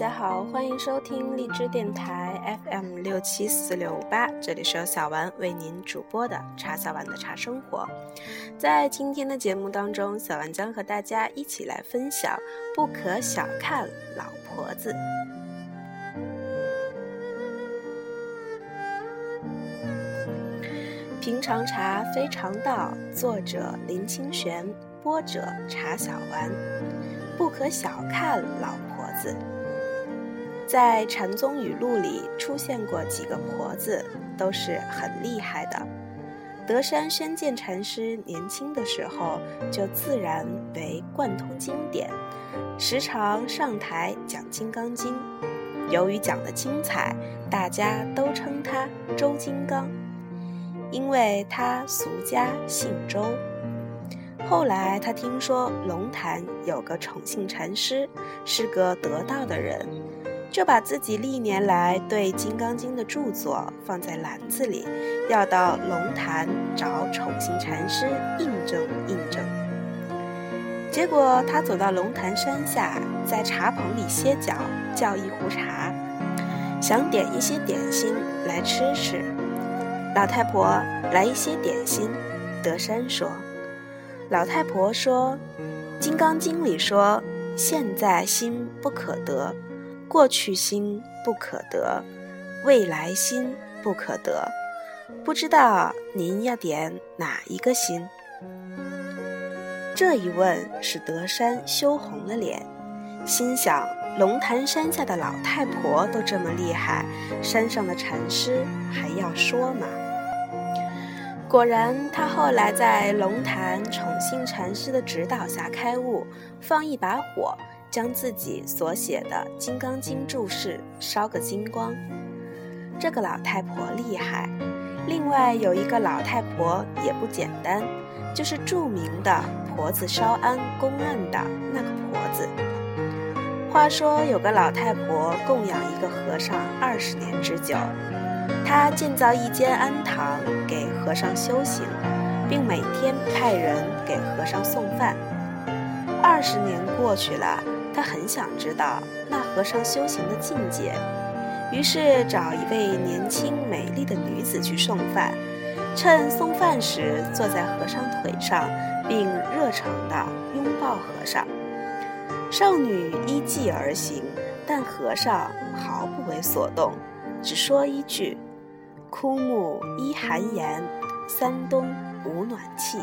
大家好，欢迎收听荔枝电台 FM 六七四六五八，这里是由小丸为您主播的茶小丸的茶生活。在今天的节目当中，小丸将和大家一起来分享“不可小看老婆子”。平常茶非常道，作者林清玄，播者茶小丸。不可小看老婆子。在禅宗语录里出现过几个婆子，都是很厉害的。德山宣鉴禅师年轻的时候就自然为贯通经典，时常上台讲《金刚经》。由于讲得精彩，大家都称他周金刚，因为他俗家姓周。后来他听说龙潭有个宠幸禅师，是个得道的人。就把自己历年来对《金刚经》的著作放在篮子里，要到龙潭找宠幸禅师印证印证。结果他走到龙潭山下，在茶棚里歇脚，叫一壶茶，想点一些点心来吃吃。老太婆来一些点心，德山说：“老太婆说，《金刚经》里说，现在心不可得。”过去心不可得，未来心不可得，不知道您要点哪一个心？这一问使德山羞红了脸，心想：龙潭山下的老太婆都这么厉害，山上的禅师还要说吗？果然，他后来在龙潭宠幸禅师的指导下开悟，放一把火。将自己所写的《金刚经》注释烧个精光，这个老太婆厉害。另外有一个老太婆也不简单，就是著名的婆子烧庵公案的那个婆子。话说有个老太婆供养一个和尚二十年之久，她建造一间庵堂给和尚修行，并每天派人给和尚送饭。二十年过去了。他很想知道那和尚修行的境界，于是找一位年轻美丽的女子去送饭，趁送饭时坐在和尚腿上，并热诚地拥抱和尚。少女依计而行，但和尚毫不为所动，只说一句：“枯木依寒岩，三冬无暖气。”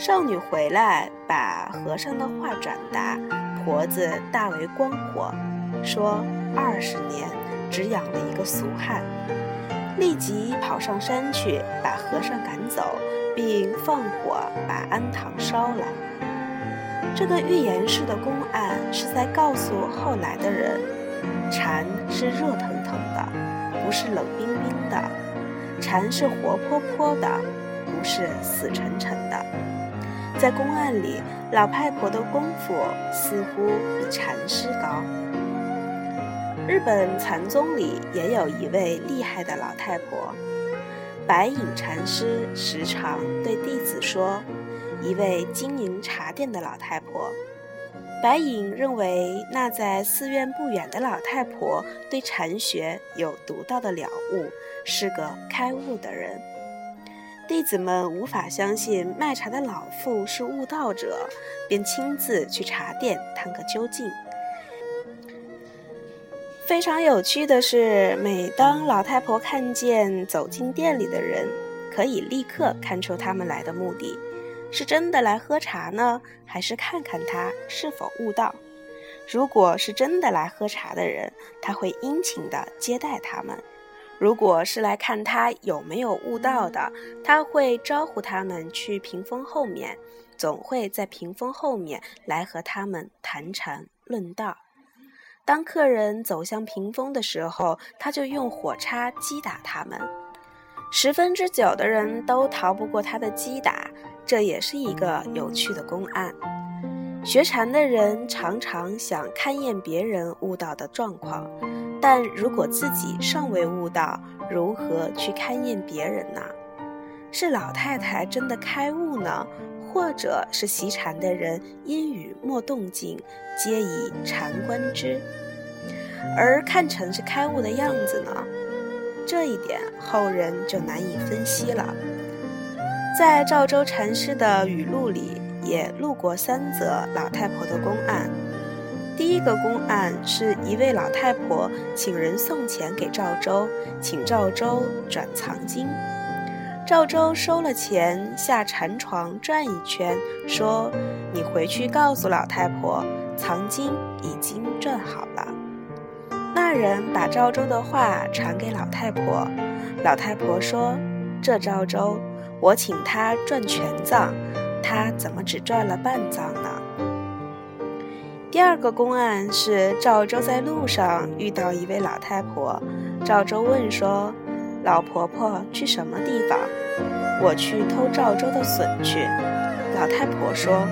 少女回来，把和尚的话转达，婆子大为光火，说二十年只养了一个俗汉，立即跑上山去，把和尚赶走，并放火把庵堂烧了。这个寓言式的公案是在告诉后来的人，禅是热腾腾的，不是冷冰冰的；禅是活泼泼的，不是死沉沉的。在公案里，老太婆的功夫似乎比禅师高。日本禅宗里也有一位厉害的老太婆，白隐禅师时常对弟子说：“一位经营茶店的老太婆。”白隐认为那在寺院不远的老太婆对禅学有独到的了悟，是个开悟的人。弟子们无法相信卖茶的老妇是悟道者，便亲自去茶店探个究竟。非常有趣的是，每当老太婆看见走进店里的人，可以立刻看出他们来的目的：是真的来喝茶呢，还是看看他是否悟道？如果是真的来喝茶的人，他会殷勤地接待他们。如果是来看他有没有悟道的，他会招呼他们去屏风后面，总会在屏风后面来和他们谈禅论道。当客人走向屏风的时候，他就用火叉击打他们。十分之九的人都逃不过他的击打，这也是一个有趣的公案。学禅的人常常想勘验别人悟道的状况。但如果自己尚未悟道，如何去勘验别人呢？是老太太真的开悟呢，或者是习禅的人因语莫动静，皆以禅观之？而看成是开悟的样子呢？这一点后人就难以分析了。在赵州禅师的语录里，也录过三则老太婆的公案。第一个公案是一位老太婆请人送钱给赵州，请赵州转藏经。赵州收了钱，下禅床转一圈，说：“你回去告诉老太婆，藏经已经转好了。”那人把赵州的话传给老太婆，老太婆说：“这赵州，我请他转全藏，他怎么只转了半藏呢？”第二个公案是赵州在路上遇到一位老太婆，赵州问说：“老婆婆去什么地方？”“我去偷赵州的笋去。”老太婆说。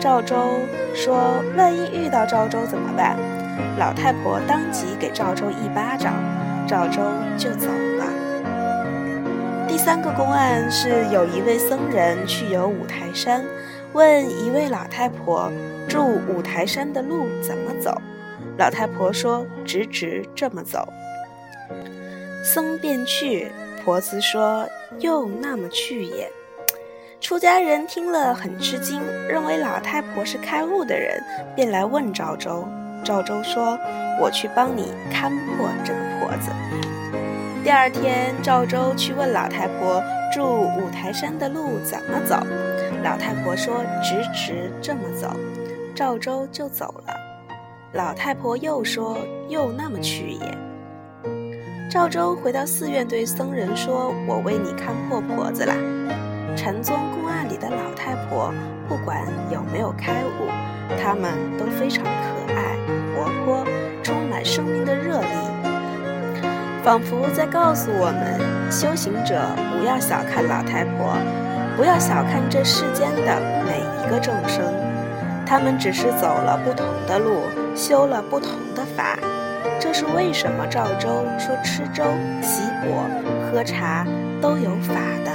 赵州说：“万一遇到赵州怎么办？”老太婆当即给赵州一巴掌，赵州就走了。第三个公案是有一位僧人去游五台山，问一位老太婆。住五台山的路怎么走？老太婆说：“直直这么走。”僧便去，婆子说：“又那么去也。”出家人听了很吃惊，认为老太婆是开悟的人，便来问赵州。赵州说：“我去帮你看破这个婆子。”第二天，赵州去问老太婆住五台山的路怎么走，老太婆说：“直直这么走。”赵州就走了，老太婆又说：“又那么去也。”赵州回到寺院，对僧人说：“我为你看破婆子啦。”禅宗公案里的老太婆，不管有没有开悟，她们都非常可爱、活泼，充满生命的热力，仿佛在告诉我们：修行者不要小看老太婆，不要小看这世间的每一个众生。他们只是走了不同的路，修了不同的法，这是为什么赵州说吃粥、洗果、喝茶都有法的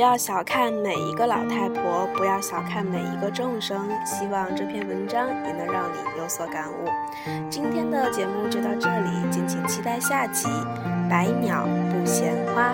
不要小看每一个老太婆，不要小看每一个众生。希望这篇文章也能让你有所感悟。今天的节目就到这里，敬请期待下集《百鸟不嫌花》。